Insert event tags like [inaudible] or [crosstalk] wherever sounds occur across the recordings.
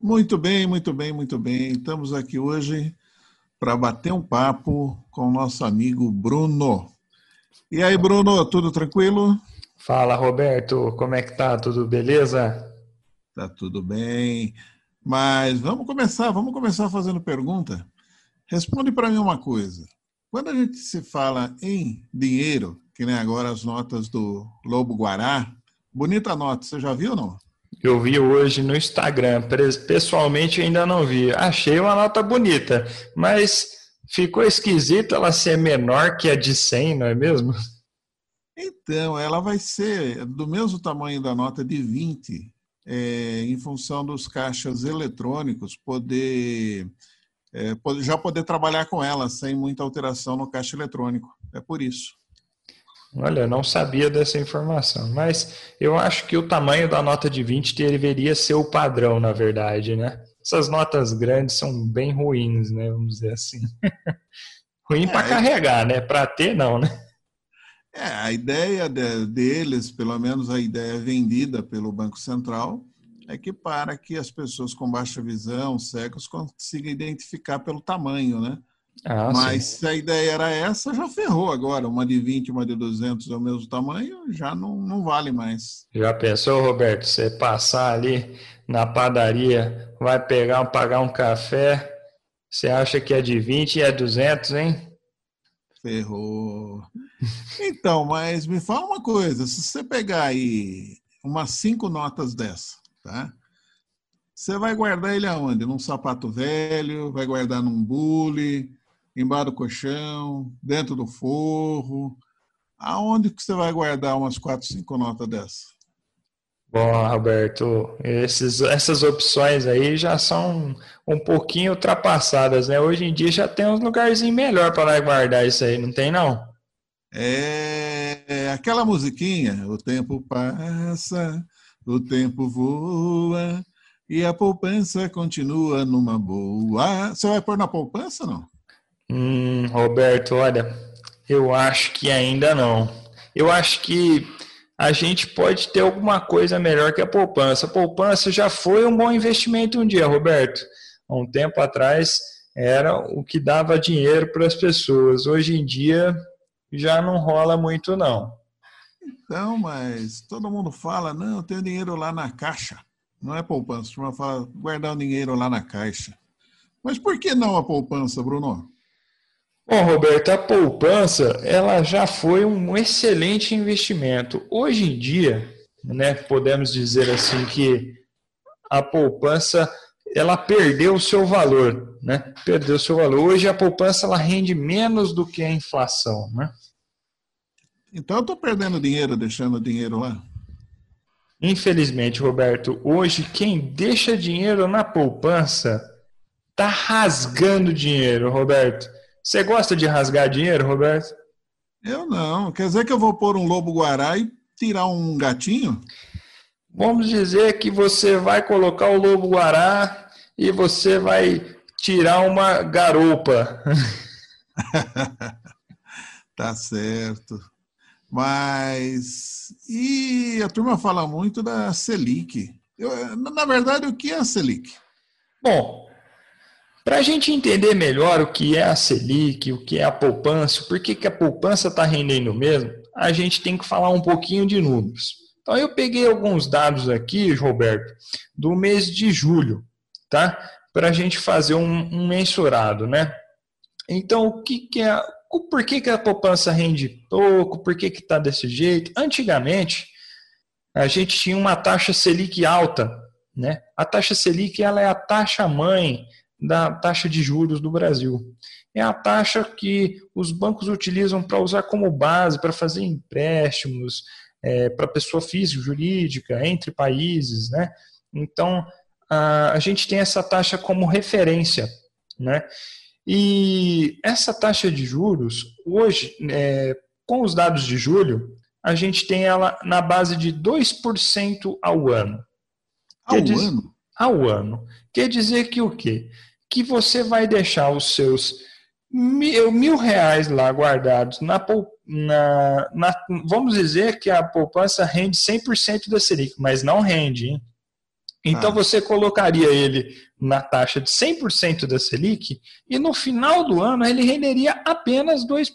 Muito bem, muito bem, muito bem. Estamos aqui hoje para bater um papo com o nosso amigo Bruno. E aí, Bruno, tudo tranquilo? Fala, Roberto, como é que tá? Tudo beleza? Tá tudo bem. Mas vamos começar, vamos começar fazendo pergunta. Responde para mim uma coisa. Quando a gente se fala em dinheiro, que nem agora as notas do Lobo Guará, bonita nota, você já viu ou não? Eu vi hoje no Instagram. Pessoalmente ainda não vi. Achei uma nota bonita, mas ficou esquisito ela ser menor que a de 100, não é mesmo? Então, ela vai ser do mesmo tamanho da nota de 20, é, em função dos caixas eletrônicos poder, é, já poder trabalhar com ela sem muita alteração no caixa eletrônico. É por isso. Olha, não sabia dessa informação, mas eu acho que o tamanho da nota de 20 deveria ser o padrão, na verdade, né? Essas notas grandes são bem ruins, né? Vamos dizer assim. [laughs] Ruim é, para carregar, né? Para ter, não, né? É, a ideia de, deles, pelo menos a ideia vendida pelo Banco Central, é que para que as pessoas com baixa visão, cegos, consigam identificar pelo tamanho, né? Ah, Mas sim. se a ideia era essa, já ferrou agora. Uma de 20, uma de 200 é o mesmo tamanho, já não, não vale mais. Já pensou, Roberto, você passar ali na padaria, vai pegar, pagar um café, você acha que é de 20 e é 200, hein? Ferrou. Então, mas me fala uma coisa, se você pegar aí umas cinco notas dessa, tá? Você vai guardar ele aonde? Num sapato velho, vai guardar num bule, embaixo do colchão, dentro do forro. Aonde que você vai guardar umas quatro, cinco notas dessas? Bom, Roberto, esses, essas opções aí já são um pouquinho ultrapassadas, né? Hoje em dia já tem uns lugarzinhos melhor para guardar isso aí, não tem não? É, é aquela musiquinha, o tempo passa, o tempo voa e a poupança continua numa boa. Você vai pôr na poupança não? Hum, Roberto, olha, eu acho que ainda não. Eu acho que a gente pode ter alguma coisa melhor que a poupança. A poupança já foi um bom investimento um dia, Roberto. Há um tempo atrás era o que dava dinheiro para as pessoas. Hoje em dia já não rola muito, não. Então, mas todo mundo fala, não, eu tenho dinheiro lá na caixa. Não é poupança, a fala guardar o dinheiro lá na caixa. Mas por que não a poupança, Bruno? Bom, Roberto, a poupança ela já foi um excelente investimento. Hoje em dia, né, podemos dizer assim que a poupança ela perdeu o seu valor, né? Perdeu o seu valor. Hoje a poupança ela rende menos do que a inflação, né? Então eu estou perdendo dinheiro deixando dinheiro lá. Infelizmente, Roberto, hoje quem deixa dinheiro na poupança está rasgando dinheiro, Roberto. Você gosta de rasgar dinheiro, Roberto? Eu não. Quer dizer que eu vou pôr um lobo guará e tirar um gatinho? Vamos dizer que você vai colocar o lobo guará e você vai tirar uma garupa. [laughs] tá certo. Mas e a turma fala muito da Selic. Eu, na verdade, o que é a Selic? Bom, para a gente entender melhor o que é a Selic, o que é a poupança, por que, que a poupança está rendendo mesmo, a gente tem que falar um pouquinho de números. Então, eu peguei alguns dados aqui, Roberto, do mês de julho, tá? Para a gente fazer um, um, mensurado, né? Então, o que, que é. Por que, que a poupança rende pouco? Por que está desse jeito? Antigamente, a gente tinha uma taxa Selic alta, né? A taxa Selic ela é a taxa mãe da taxa de juros do Brasil. É a taxa que os bancos utilizam para usar como base para fazer empréstimos é, para pessoa física, jurídica, entre países, né? Então, a, a gente tem essa taxa como referência, né? E essa taxa de juros, hoje, é, com os dados de julho, a gente tem ela na base de 2% ao ano. Ao dizer, ano? Ao ano. Quer dizer que o quê? Que você vai deixar os seus mil, mil reais lá guardados na, na, na, Vamos dizer que a poupança rende 100% da Selic, mas não rende. Hein? Então ah. você colocaria ele na taxa de 100% da Selic e no final do ano ele renderia apenas 2%.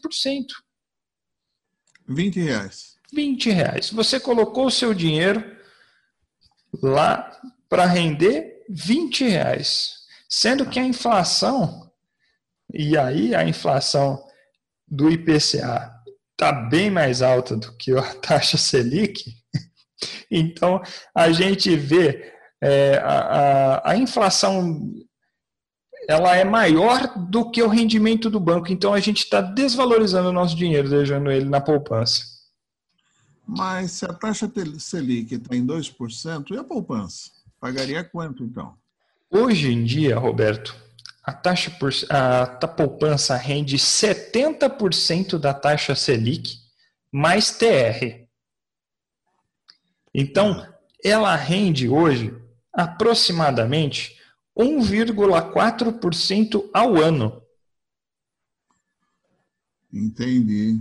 20 reais. 20 reais. Você colocou o seu dinheiro lá para render 20 reais. Sendo que a inflação, e aí a inflação do IPCA está bem mais alta do que a [laughs] taxa Selic, então a gente vê é, a, a, a inflação ela é maior do que o rendimento do banco. Então a gente está desvalorizando o nosso dinheiro, deixando ele na poupança. Mas se a taxa Selic está em 2%, e a poupança? Pagaria quanto então? Hoje em dia, Roberto, a taxa por, a, a poupança rende 70% da taxa Selic mais TR. Então, ela rende hoje aproximadamente 1,4% ao ano. Entendi.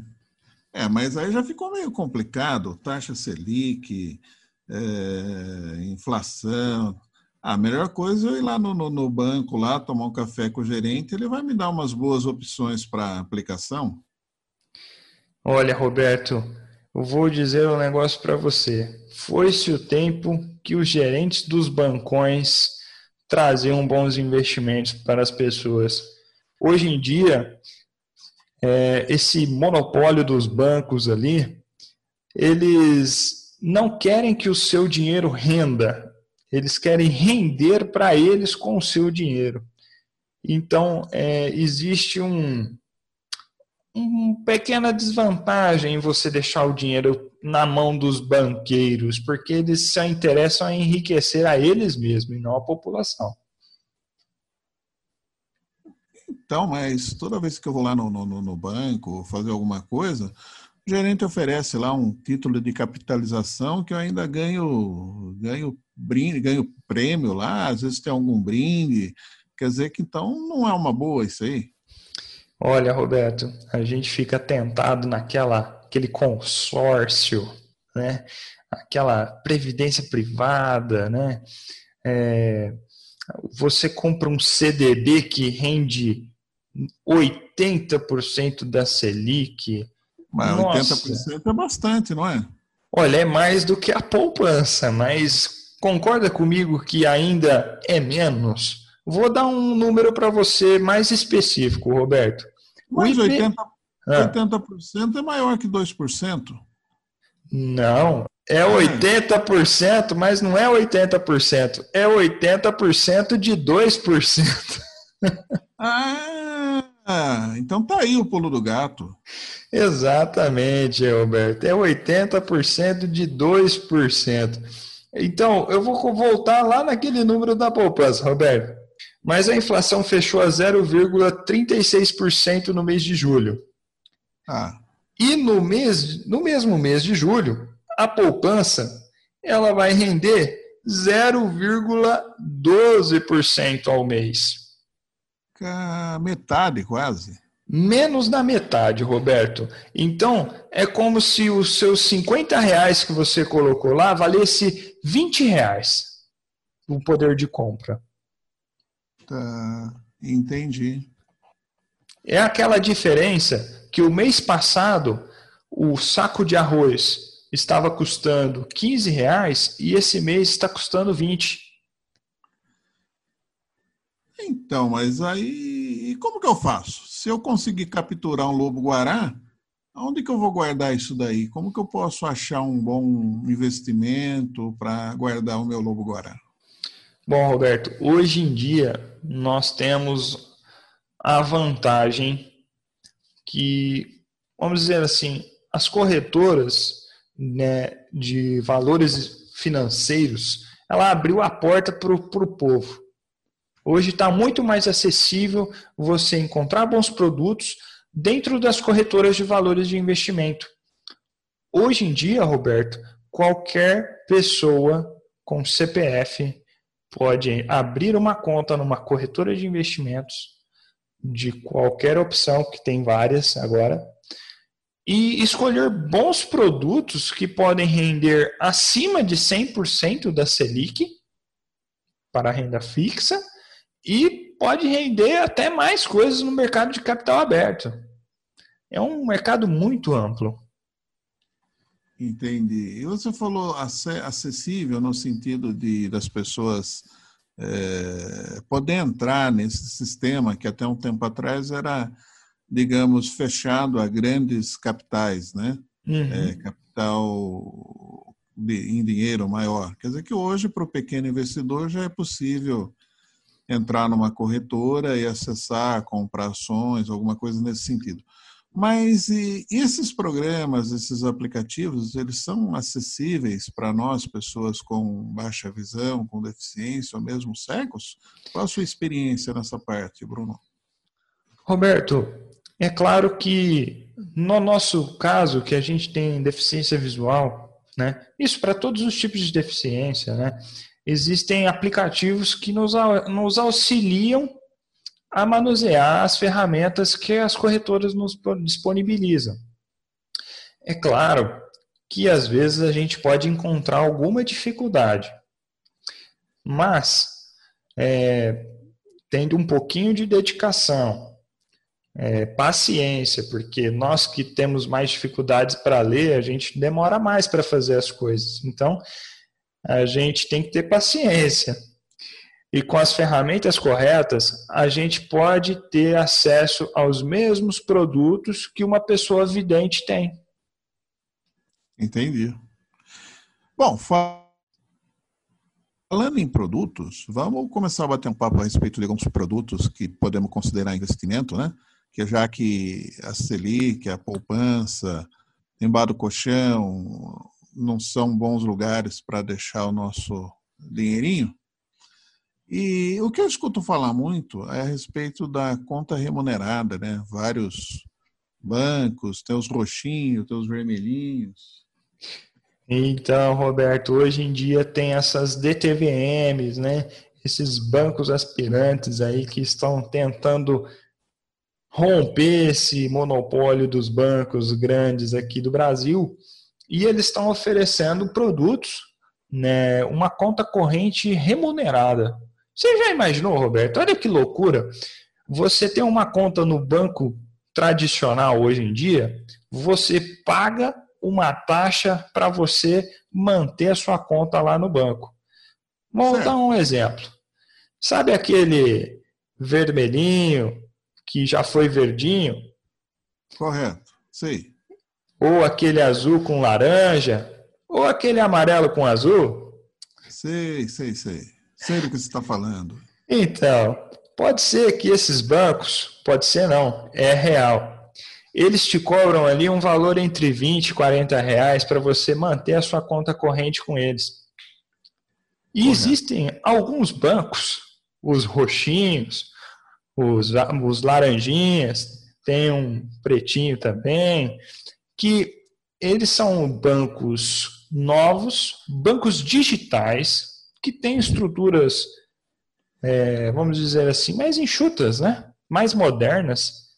É, mas aí já ficou meio complicado. Taxa Selic, é, inflação. A melhor coisa é ir lá no, no, no, banco, lá tomar um café com o gerente, ele vai me dar umas boas opções para aplicação. Olha, Roberto, eu vou dizer um negócio para você. Foi-se o tempo que os gerentes dos bancões traziam bons investimentos para as pessoas. Hoje em dia, é, esse monopólio dos bancos ali, eles não querem que o seu dinheiro renda, eles querem render para eles com o seu dinheiro. Então, é, existe um, uma pequena desvantagem em você deixar o dinheiro na mão dos banqueiros, porque eles se interessam em enriquecer a eles mesmos e não a população. Então, mas toda vez que eu vou lá no, no, no banco fazer alguma coisa, o gerente oferece lá um título de capitalização que eu ainda ganho, ganho brinde, ganho prêmio lá, às vezes tem algum brinde. Quer dizer que então não é uma boa isso aí. Olha, Roberto, a gente fica tentado naquela aquele consórcio, né? Aquela previdência privada, né? É, você compra um CDB que rende 80% da Selic. Mas Nossa. 80% é bastante, não é? Olha, é mais do que a poupança, mas concorda comigo que ainda é menos? Vou dar um número para você mais específico, Roberto. Mas IP... 80%, ah. 80% é maior que 2%. Não, é 80%, mas não é 80%, é 80% de 2%. [laughs] ah, então tá aí o pulo do gato. Exatamente, Roberto. É 80% de 2%. Então, eu vou voltar lá naquele número da poupança, Roberto mas a inflação fechou a 0,36% no mês de julho. Ah. E no, mês, no mesmo mês de julho, a poupança ela vai render 0,12% ao mês. Metade quase. Menos da metade, Roberto. Então, é como se os seus 50 reais que você colocou lá valesse 20 reais o poder de compra. Tá, entendi. É aquela diferença que o mês passado o saco de arroz estava custando 15 reais e esse mês está custando 20. Então, mas aí como que eu faço? Se eu conseguir capturar um lobo-guará, onde que eu vou guardar isso daí? Como que eu posso achar um bom investimento para guardar o meu lobo-guará? Bom, Roberto, hoje em dia nós temos a vantagem que, vamos dizer assim, as corretoras né, de valores financeiros, ela abriu a porta para o povo. Hoje está muito mais acessível você encontrar bons produtos dentro das corretoras de valores de investimento. Hoje em dia, Roberto, qualquer pessoa com CPF pode abrir uma conta numa corretora de investimentos de qualquer opção, que tem várias agora, e escolher bons produtos que podem render acima de 100% da Selic para renda fixa e pode render até mais coisas no mercado de capital aberto. É um mercado muito amplo. Entendi. E você falou acessível no sentido de das pessoas é, poder entrar nesse sistema que até um tempo atrás era, digamos, fechado a grandes capitais, né? Uhum. É, capital de, em dinheiro maior. Quer dizer que hoje, para o pequeno investidor, já é possível entrar numa corretora e acessar, comprar ações, alguma coisa nesse sentido. Mas esses programas, esses aplicativos, eles são acessíveis para nós, pessoas com baixa visão, com deficiência ou mesmo cegos? Qual a sua experiência nessa parte, Bruno? Roberto, é claro que no nosso caso, que a gente tem deficiência visual, né? Isso para todos os tipos de deficiência, né? Existem aplicativos que nos, nos auxiliam a manusear as ferramentas que as corretoras nos disponibilizam. É claro que às vezes a gente pode encontrar alguma dificuldade, mas é, tendo um pouquinho de dedicação, é, paciência, porque nós que temos mais dificuldades para ler, a gente demora mais para fazer as coisas. Então, a gente tem que ter paciência e com as ferramentas corretas, a gente pode ter acesso aos mesmos produtos que uma pessoa vidente tem. Entendi. Bom, falando em produtos, vamos começar a bater um papo a respeito de alguns produtos que podemos considerar investimento, né? Que já que a Selic, a poupança, embaixo do colchão, não são bons lugares para deixar o nosso dinheirinho, e o que eu escuto falar muito é a respeito da conta remunerada, né? Vários bancos, tem os roxinhos, tem os vermelhinhos. Então, Roberto, hoje em dia tem essas DTVMs, né? Esses bancos aspirantes aí que estão tentando romper esse monopólio dos bancos grandes aqui do Brasil e eles estão oferecendo produtos, né, uma conta corrente remunerada. Você já imaginou, Roberto? Olha que loucura. Você tem uma conta no banco tradicional hoje em dia, você paga uma taxa para você manter a sua conta lá no banco. Vou certo. dar um exemplo. Sabe aquele vermelhinho que já foi verdinho? Correto, sei. Ou aquele azul com laranja? Ou aquele amarelo com azul? Sei, sei, sei. Sei do que você está falando. Então, pode ser que esses bancos, pode ser não, é real. Eles te cobram ali um valor entre 20 e 40 reais para você manter a sua conta corrente com eles. E Correto. existem alguns bancos, os roxinhos, os, os laranjinhas, tem um pretinho também, que eles são bancos novos, bancos digitais, que tem estruturas, é, vamos dizer assim, mais enxutas, né? mais modernas.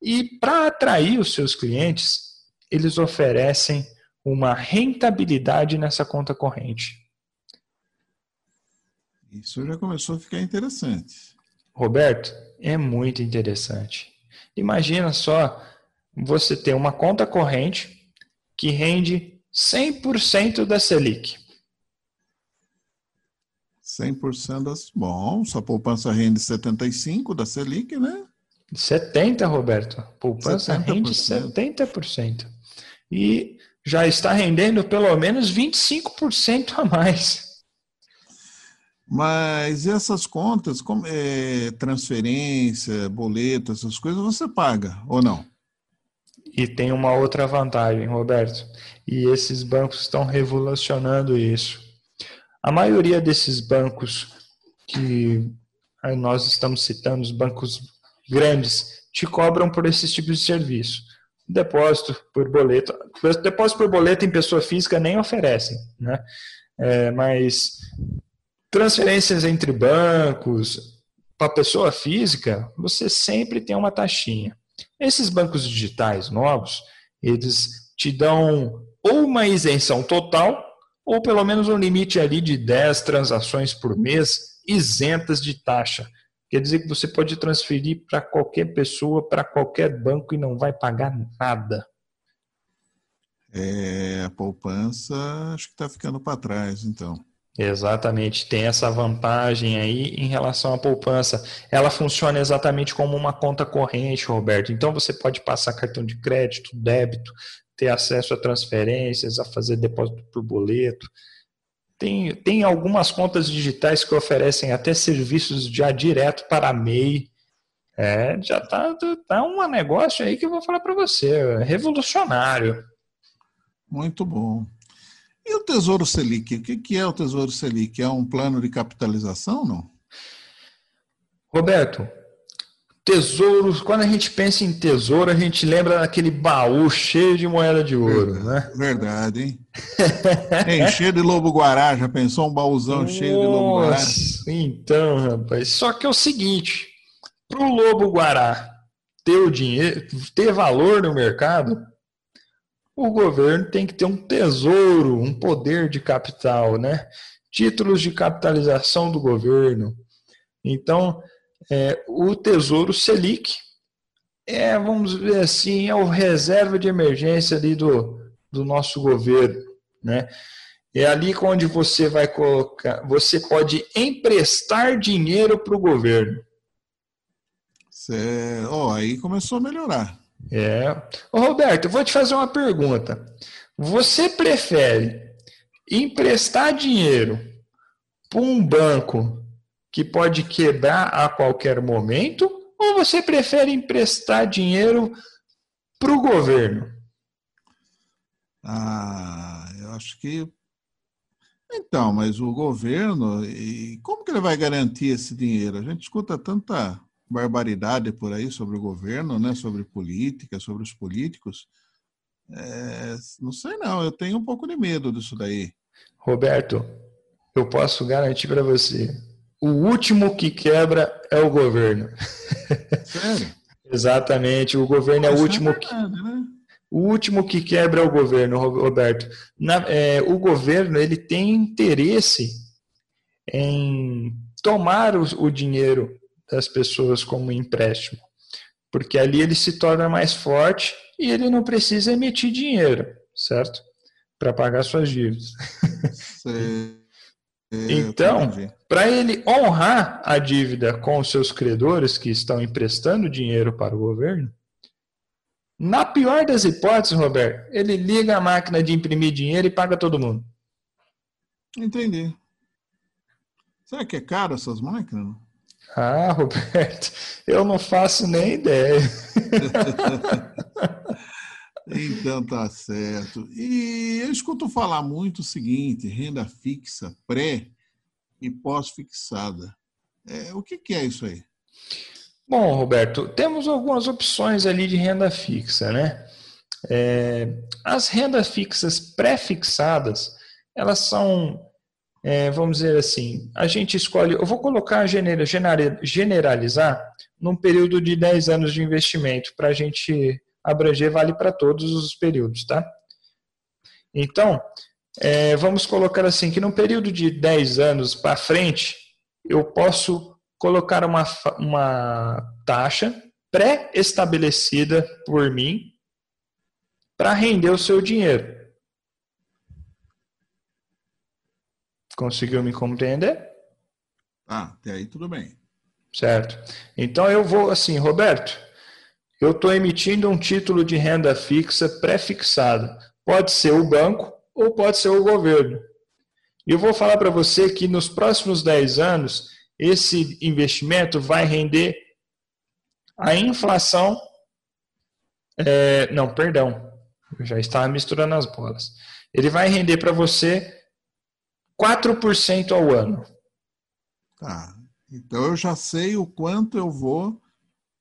E para atrair os seus clientes, eles oferecem uma rentabilidade nessa conta corrente. Isso já começou a ficar interessante. Roberto, é muito interessante. Imagina só você ter uma conta corrente que rende 100% da Selic. 100% das. Bom, sua poupança rende 75% da Selic, né? 70%, Roberto. Poupança 70%. rende 70%. E já está rendendo pelo menos 25% a mais. Mas essas contas, como é, transferência, boleto, essas coisas, você paga ou não? E tem uma outra vantagem, Roberto. E esses bancos estão revolucionando isso. A maioria desses bancos que nós estamos citando, os bancos grandes, te cobram por esses tipos de serviço. Depósito por boleto. Depósito por boleto em pessoa física nem oferecem, né? É, mas transferências entre bancos para pessoa física, você sempre tem uma taxinha. Esses bancos digitais novos, eles te dão ou uma isenção total ou pelo menos um limite ali de 10 transações por mês isentas de taxa. Quer dizer que você pode transferir para qualquer pessoa, para qualquer banco e não vai pagar nada. É, a poupança acho que está ficando para trás, então. Exatamente, tem essa vantagem aí em relação à poupança. Ela funciona exatamente como uma conta corrente, Roberto. Então você pode passar cartão de crédito, débito, ter acesso a transferências, a fazer depósito por boleto. Tem, tem algumas contas digitais que oferecem até serviços já direto para MEI. É, já tá, tá um negócio aí que eu vou falar para você, é revolucionário. Muito bom. E o Tesouro Selic? O que é o Tesouro Selic? É um plano de capitalização, não? Roberto, tesouros, quando a gente pensa em tesouro, a gente lembra daquele baú cheio de moeda de ouro, verdade, né? Verdade, hein? Tem [laughs] cheio de lobo-guará, já pensou um baúzão Nossa, cheio de lobo-guará? Então, rapaz, só que é o seguinte, para o lobo-guará ter o dinheiro, ter valor no mercado, o governo tem que ter um tesouro, um poder de capital, né? Títulos de capitalização do governo. Então, é, o Tesouro Selic é, vamos ver assim, é o reserva de emergência ali do, do nosso governo, né? É ali onde você vai colocar, você pode emprestar dinheiro para o governo. Cê, oh, aí começou a melhorar. É. Ô, Roberto, eu vou te fazer uma pergunta. Você prefere emprestar dinheiro para um banco que pode quebrar a qualquer momento? Ou você prefere emprestar dinheiro para o governo? Ah, eu acho que. Então, mas o governo, como que ele vai garantir esse dinheiro? A gente escuta tanta barbaridade por aí sobre o governo, né? Sobre política, sobre os políticos. É, não sei não, eu tenho um pouco de medo disso daí. Roberto, eu posso garantir para você, o último que quebra é o governo. Sério? [laughs] Exatamente, o governo Mas é o último é verdade, que... Né? O último que quebra é o governo, Roberto. Na, é, o governo ele tem interesse em tomar o, o dinheiro das pessoas como empréstimo, porque ali ele se torna mais forte e ele não precisa emitir dinheiro, certo? Para pagar suas dívidas. então, para ele honrar a dívida com os seus credores que estão emprestando dinheiro para o governo, na pior das hipóteses, Roberto, ele liga a máquina de imprimir dinheiro e paga todo mundo. Entendi. Será que é caro essas máquinas? Ah, Roberto, eu não faço nem ideia. [laughs] então tá certo. E eu escuto falar muito o seguinte: renda fixa, pré e pós-fixada. É, o que, que é isso aí? Bom, Roberto, temos algumas opções ali de renda fixa, né? É, as rendas fixas pré-fixadas, elas são é, vamos dizer assim, a gente escolhe, eu vou colocar generalizar num período de 10 anos de investimento, para a gente abranger, vale para todos os períodos, tá? Então, é, vamos colocar assim, que num período de 10 anos para frente, eu posso colocar uma, uma taxa pré-estabelecida por mim para render o seu dinheiro. Conseguiu me compreender? Ah, até aí tudo bem. Certo. Então eu vou assim, Roberto, eu estou emitindo um título de renda fixa pré-fixado. Pode ser o banco ou pode ser o governo. E eu vou falar para você que nos próximos 10 anos, esse investimento vai render a inflação. É, não, perdão, eu já estava misturando as bolas. Ele vai render para você 4% ao ano. Tá. Então eu já sei o quanto eu vou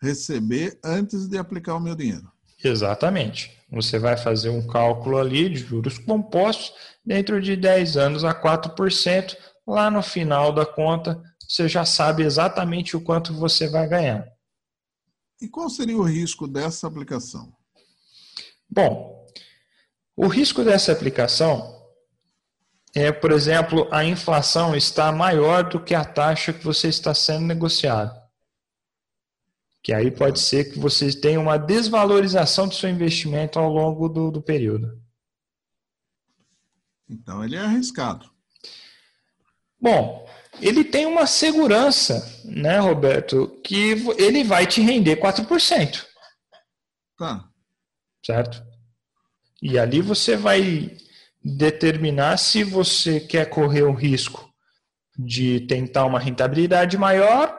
receber antes de aplicar o meu dinheiro. Exatamente. Você vai fazer um cálculo ali de juros compostos dentro de 10 anos a 4%. Lá no final da conta, você já sabe exatamente o quanto você vai ganhar. E qual seria o risco dessa aplicação? Bom, o risco dessa aplicação é, por exemplo, a inflação está maior do que a taxa que você está sendo negociado. Que aí pode ser que você tenha uma desvalorização do seu investimento ao longo do, do período. Então ele é arriscado. Bom, ele tem uma segurança, né, Roberto, que ele vai te render 4%. Tá. Certo? E ali você vai determinar se você quer correr o risco de tentar uma rentabilidade maior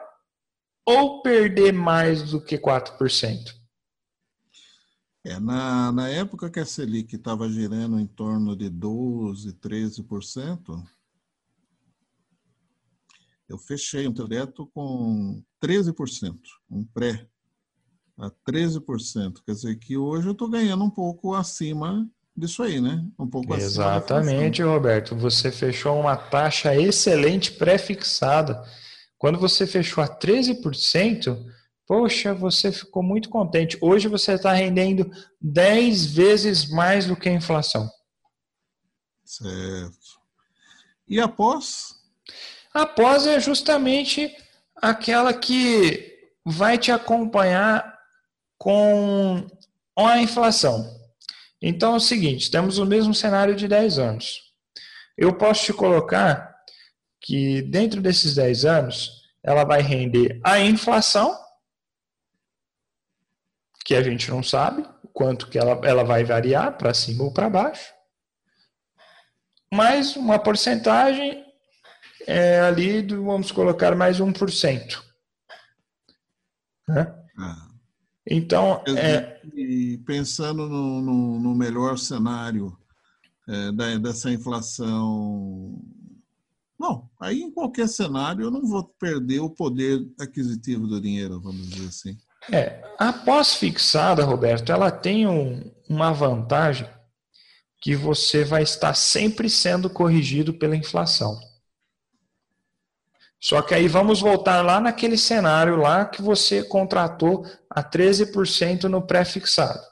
ou perder mais do que 4%. É, na, na época que a Selic estava girando em torno de 12%, 13%, eu fechei um direto com 13%, um pré a 13%. Quer dizer que hoje eu estou ganhando um pouco acima disso aí, né? Um pouco Exatamente, Roberto. Você fechou uma taxa excelente pré-fixada. Quando você fechou a 13%, poxa, você ficou muito contente. Hoje você está rendendo 10 vezes mais do que a inflação. Certo. E após? Após é justamente aquela que vai te acompanhar com a inflação. Então é o seguinte, temos o mesmo cenário de 10 anos. Eu posso te colocar que dentro desses 10 anos, ela vai render a inflação, que a gente não sabe quanto que ela, ela vai variar para cima ou para baixo, mais uma porcentagem é, ali, do, vamos colocar mais 1%. Né? Então, é... e pensando no, no, no, melhor cenário é, da, dessa inflação, não, aí em qualquer cenário eu não vou perder o poder aquisitivo do dinheiro, vamos dizer assim. É, a pós-fixada, Roberto, ela tem um, uma vantagem que você vai estar sempre sendo corrigido pela inflação. Só que aí vamos voltar lá naquele cenário lá que você contratou a 13% no pré-fixado.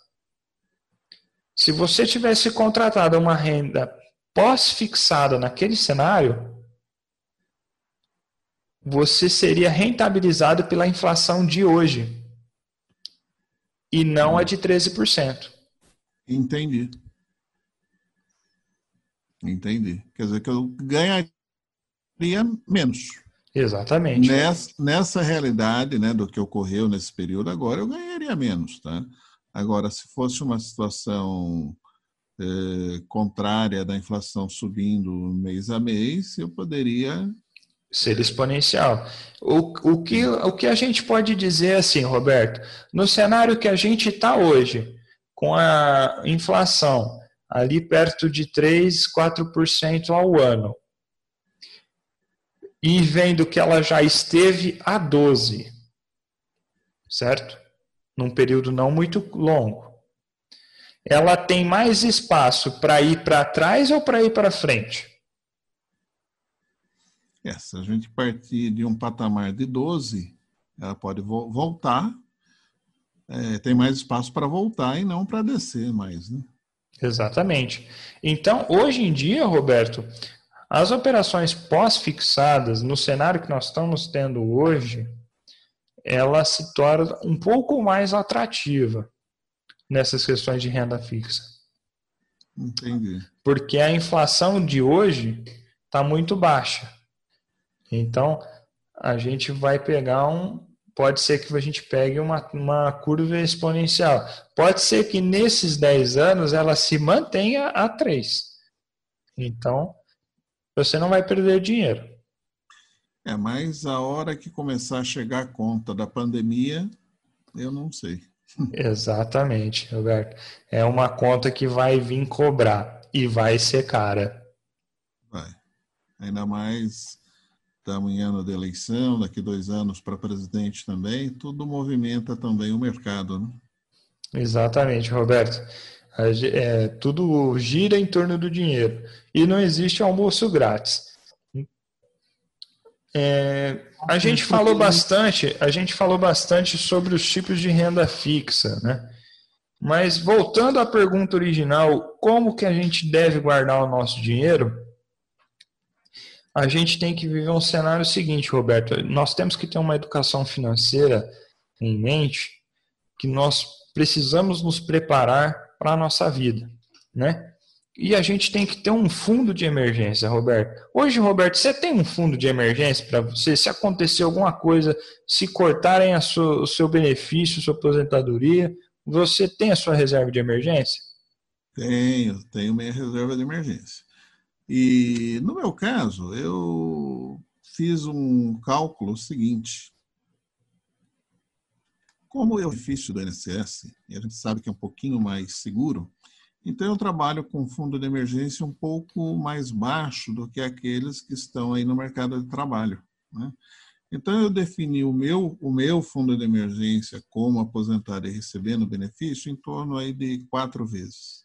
Se você tivesse contratado uma renda pós-fixada naquele cenário, você seria rentabilizado pela inflação de hoje e não a de 13%. Entendi. Entendi. Quer dizer que eu ganharia menos. Exatamente. Nessa, nessa realidade né, do que ocorreu nesse período, agora eu ganharia menos. Tá? Agora, se fosse uma situação é, contrária da inflação subindo mês a mês, eu poderia. Ser exponencial. O, o, que, o que a gente pode dizer assim, Roberto, no cenário que a gente está hoje, com a inflação ali perto de 3, 4% ao ano, e vendo que ela já esteve a 12, certo? Num período não muito longo. Ela tem mais espaço para ir para trás ou para ir para frente? É, se a gente partir de um patamar de 12, ela pode vo voltar, é, tem mais espaço para voltar e não para descer mais, né? Exatamente. Então, hoje em dia, Roberto, as operações pós-fixadas, no cenário que nós estamos tendo hoje, ela se torna um pouco mais atrativa nessas questões de renda fixa. Entendi. Porque a inflação de hoje está muito baixa. Então, a gente vai pegar um. Pode ser que a gente pegue uma, uma curva exponencial. Pode ser que nesses 10 anos ela se mantenha a 3. Então, você não vai perder dinheiro. É, mas a hora que começar a chegar a conta da pandemia, eu não sei. [laughs] Exatamente, Roberto. É uma conta que vai vir cobrar e vai ser cara. Vai. Ainda mais estamos em ano de eleição, daqui dois anos para presidente também, tudo movimenta também o mercado. Né? Exatamente, Roberto. É, tudo gira em torno do dinheiro e não existe almoço grátis. É, a gente falou bastante, a gente falou bastante sobre os tipos de renda fixa, né? Mas voltando à pergunta original, como que a gente deve guardar o nosso dinheiro? a gente tem que viver um cenário seguinte, Roberto. Nós temos que ter uma educação financeira em mente que nós precisamos nos preparar para a nossa vida, né? E a gente tem que ter um fundo de emergência, Roberto. Hoje, Roberto, você tem um fundo de emergência para você? Se acontecer alguma coisa, se cortarem sua, o seu benefício, sua aposentadoria, você tem a sua reserva de emergência? Tenho, tenho minha reserva de emergência. E no meu caso, eu fiz um cálculo seguinte. Como eu fiz do INSS, e a gente sabe que é um pouquinho mais seguro, então eu trabalho com fundo de emergência um pouco mais baixo do que aqueles que estão aí no mercado de trabalho. Né? Então eu defini o meu, o meu fundo de emergência como aposentado e recebendo benefício em torno aí de quatro vezes.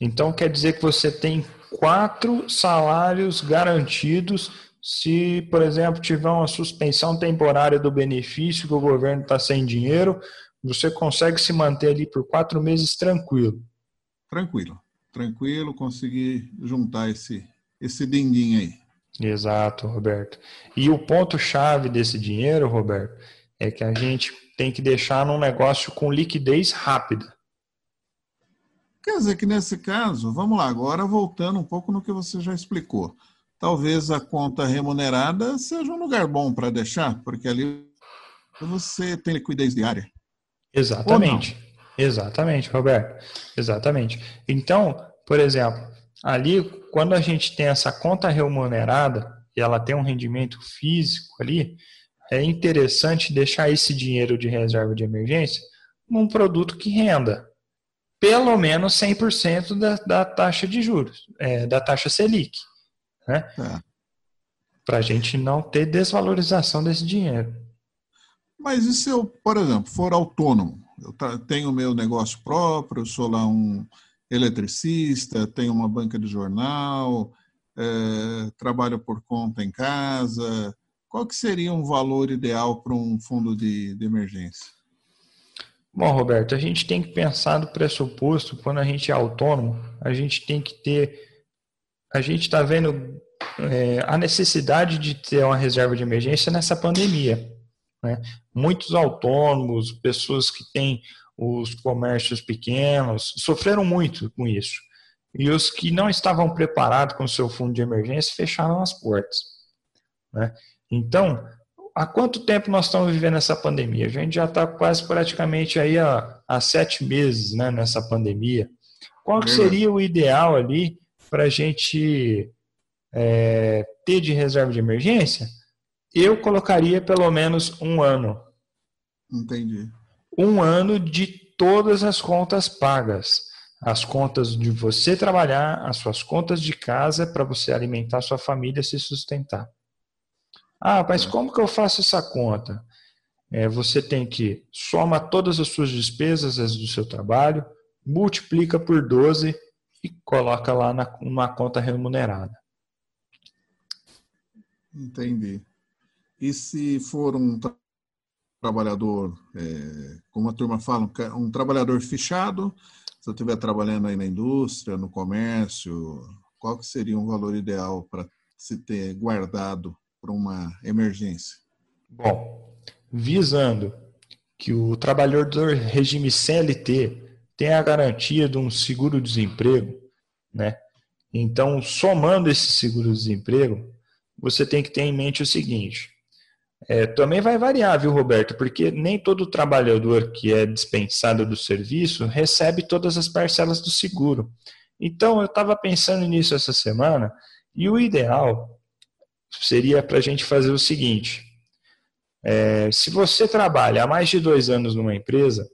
Então quer dizer que você tem quatro salários garantidos se, por exemplo, tiver uma suspensão temporária do benefício que o governo está sem dinheiro, você consegue se manter ali por quatro meses tranquilo. Tranquilo, tranquilo, conseguir juntar esse esse din-din aí. Exato, Roberto. E o ponto chave desse dinheiro, Roberto, é que a gente tem que deixar num negócio com liquidez rápida. Quer dizer que nesse caso, vamos lá, agora voltando um pouco no que você já explicou. Talvez a conta remunerada seja um lugar bom para deixar, porque ali você tem liquidez diária. Exatamente. Exatamente, Roberto. Exatamente. Então, por exemplo, ali, quando a gente tem essa conta remunerada e ela tem um rendimento físico ali, é interessante deixar esse dinheiro de reserva de emergência num produto que renda pelo menos 100% da, da taxa de juros, é, da taxa Selic. Né? É. Para a gente não ter desvalorização desse dinheiro. Mas e se eu, por exemplo, for autônomo? Eu tenho meu negócio próprio, sou lá um eletricista, tenho uma banca de jornal, é, trabalho por conta em casa. Qual que seria um valor ideal para um fundo de, de emergência? Bom, Roberto, a gente tem que pensar do pressuposto, quando a gente é autônomo, a gente tem que ter. A gente está vendo é, a necessidade de ter uma reserva de emergência nessa pandemia. Né? Muitos autônomos, pessoas que têm os comércios pequenos, sofreram muito com isso. E os que não estavam preparados com o seu fundo de emergência fecharam as portas. Né? Então, há quanto tempo nós estamos vivendo essa pandemia? A gente já está quase praticamente aí há, há sete meses né, nessa pandemia. Qual que seria o ideal ali para a gente é, ter de reserva de emergência? Eu colocaria pelo menos um ano. Entendi. Um ano de todas as contas pagas. As contas de você trabalhar, as suas contas de casa para você alimentar sua família e se sustentar. Ah, mas é. como que eu faço essa conta? É, você tem que soma todas as suas despesas, as do seu trabalho, multiplica por 12 e coloca lá na, numa conta remunerada. Entendi. E se for um tra trabalhador, é, como a turma fala, um, um trabalhador fechado, se eu estiver trabalhando aí na indústria, no comércio, qual que seria um valor ideal para se ter guardado para uma emergência? Bom, visando que o trabalhador regime CLT tenha a garantia de um seguro-desemprego, né? Então, somando esse seguro-desemprego, você tem que ter em mente o seguinte: é, também vai variar, viu, Roberto? Porque nem todo trabalhador que é dispensado do serviço recebe todas as parcelas do seguro. Então, eu estava pensando nisso essa semana e o ideal seria para a gente fazer o seguinte: é, se você trabalha há mais de dois anos numa empresa,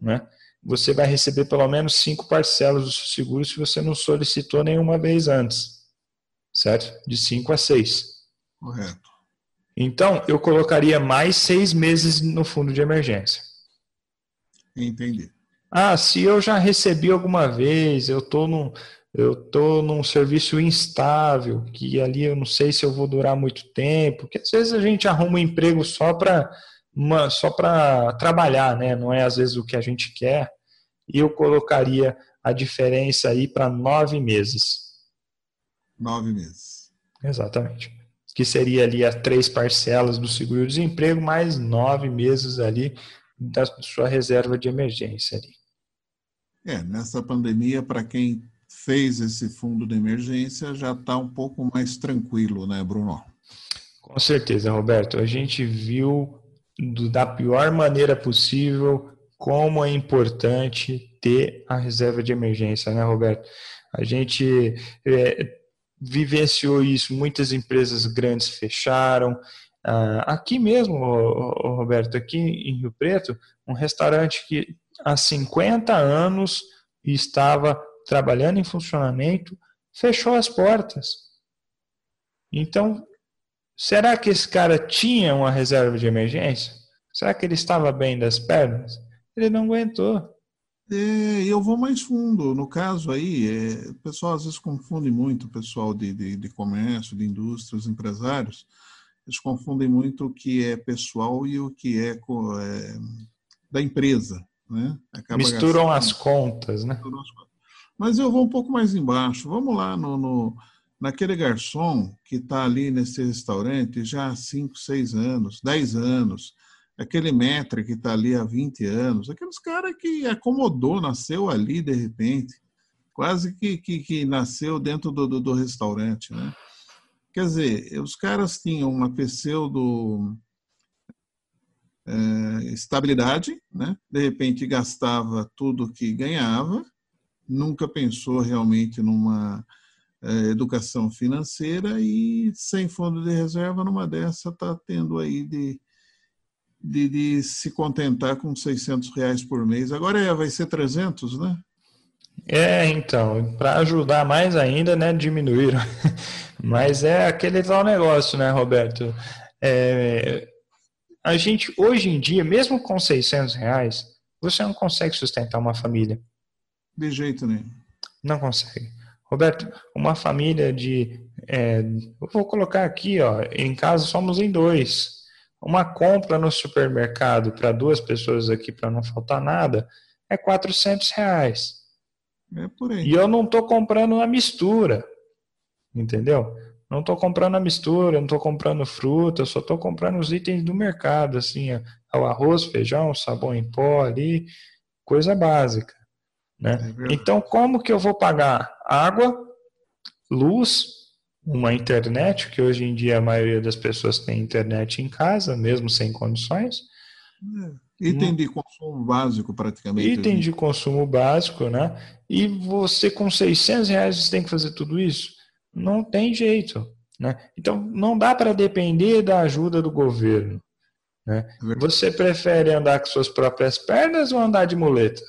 né, você vai receber pelo menos cinco parcelas do seu seguro se você não solicitou nenhuma vez antes, certo? De cinco a seis. Correto. Então, eu colocaria mais seis meses no fundo de emergência. Entendi. Ah, se eu já recebi alguma vez, eu estou num eu estou num serviço instável, que ali eu não sei se eu vou durar muito tempo, que às vezes a gente arruma um emprego só para só para trabalhar, né? Não é às vezes o que a gente quer. E eu colocaria a diferença aí para nove meses. Nove meses. Exatamente. Que seria ali as três parcelas do seguro-desemprego, mais nove meses ali da sua reserva de emergência ali. É, nessa pandemia, para quem fez esse fundo de emergência, já está um pouco mais tranquilo, né, Bruno? Com certeza, Roberto. A gente viu do, da pior maneira possível como é importante ter a reserva de emergência, né, Roberto? A gente é, vivenciou isso, muitas empresas grandes fecharam. Ah, aqui mesmo, Roberto, aqui em Rio Preto, um restaurante que há 50 anos estava trabalhando em funcionamento, fechou as portas. Então, será que esse cara tinha uma reserva de emergência? Será que ele estava bem das pernas? Ele não aguentou. É, eu vou mais fundo. No caso aí, é, o pessoal às vezes confunde muito, o pessoal de, de, de comércio, de indústria, os empresários, eles confundem muito o que é pessoal e o que é, é da empresa. Né? Misturam gastando, as contas, né? Mas eu vou um pouco mais embaixo. Vamos lá no, no naquele garçom que está ali nesse restaurante já há 5, 6 anos, 10 anos, aquele metre que está ali há 20 anos, aqueles caras que acomodou, nasceu ali de repente, quase que, que, que nasceu dentro do, do, do, restaurante. Né? Quer dizer, os caras tinham uma pseudo é, estabilidade, né? de repente gastava tudo que ganhava, nunca pensou realmente numa é, educação financeira e sem fundo de reserva numa dessa está tendo aí de de, de, se contentar com 600 reais por mês. Agora é, vai ser 300, né? É, então, para ajudar mais ainda, né, diminuíram. [laughs] Mas é aquele tal negócio, né, Roberto? É, a gente, hoje em dia, mesmo com 600 reais, você não consegue sustentar uma família. De jeito nenhum. Não consegue. Roberto, uma família de. É, vou colocar aqui, ó, em casa somos em dois uma compra no supermercado para duas pessoas aqui, para não faltar nada, é 400 reais. É por aí. E eu não estou comprando a mistura, entendeu? Não estou comprando a mistura, não estou comprando fruta, só estou comprando os itens do mercado, assim, o arroz, feijão, sabão em pó ali, coisa básica. Né? É então, como que eu vou pagar água, luz, uma internet, que hoje em dia a maioria das pessoas tem internet em casa, mesmo sem condições. É. Item de consumo básico, praticamente. Item de consumo básico, né? E você com 600 reais você tem que fazer tudo isso? Não tem jeito, né? Então, não dá para depender da ajuda do governo. Né? É você prefere andar com suas próprias pernas ou andar de muleta?